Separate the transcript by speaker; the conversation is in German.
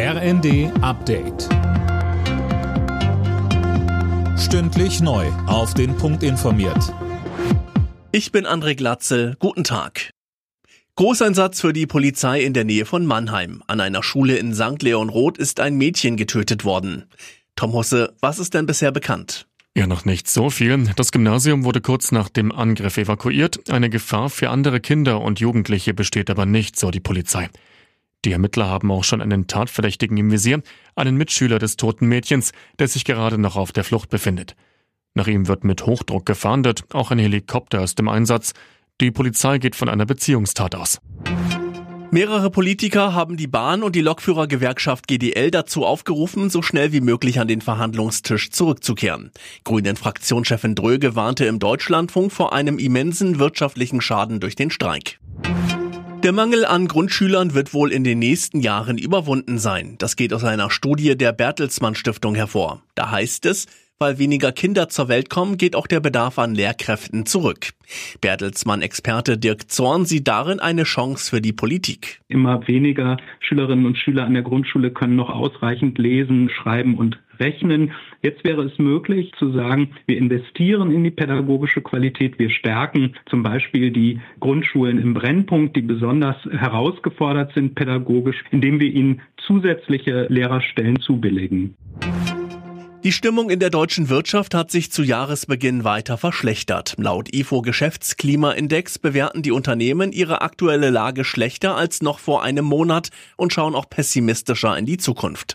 Speaker 1: RND Update. Stündlich neu. Auf den Punkt informiert.
Speaker 2: Ich bin André Glatzel. Guten Tag. Großeinsatz für die Polizei in der Nähe von Mannheim. An einer Schule in St. Leon Roth ist ein Mädchen getötet worden. Tom Husse, was ist denn bisher bekannt?
Speaker 3: Ja, noch nicht so viel. Das Gymnasium wurde kurz nach dem Angriff evakuiert. Eine Gefahr für andere Kinder und Jugendliche besteht aber nicht, so die Polizei. Die Ermittler haben auch schon einen Tatverdächtigen im Visier, einen Mitschüler des toten Mädchens, der sich gerade noch auf der Flucht befindet. Nach ihm wird mit Hochdruck gefahndet, auch ein Helikopter ist im Einsatz. Die Polizei geht von einer Beziehungstat aus.
Speaker 2: Mehrere Politiker haben die Bahn- und die Lokführergewerkschaft GDL dazu aufgerufen, so schnell wie möglich an den Verhandlungstisch zurückzukehren. Grünen-Fraktionschefin Dröge warnte im Deutschlandfunk vor einem immensen wirtschaftlichen Schaden durch den Streik. Der Mangel an Grundschülern wird wohl in den nächsten Jahren überwunden sein. Das geht aus einer Studie der Bertelsmann Stiftung hervor. Da heißt es, weil weniger Kinder zur Welt kommen, geht auch der Bedarf an Lehrkräften zurück. Bertelsmann-Experte Dirk Zorn sieht darin eine Chance für die Politik.
Speaker 4: Immer weniger Schülerinnen und Schüler an der Grundschule können noch ausreichend lesen, schreiben und rechnen. Jetzt wäre es möglich zu sagen, wir investieren in die pädagogische Qualität, wir stärken zum Beispiel die Grundschulen im Brennpunkt, die besonders herausgefordert sind pädagogisch, indem wir ihnen zusätzliche Lehrerstellen zubilligen.
Speaker 2: Die Stimmung in der deutschen Wirtschaft hat sich zu Jahresbeginn weiter verschlechtert. Laut IFO Geschäftsklimaindex bewerten die Unternehmen ihre aktuelle Lage schlechter als noch vor einem Monat und schauen auch pessimistischer in die Zukunft.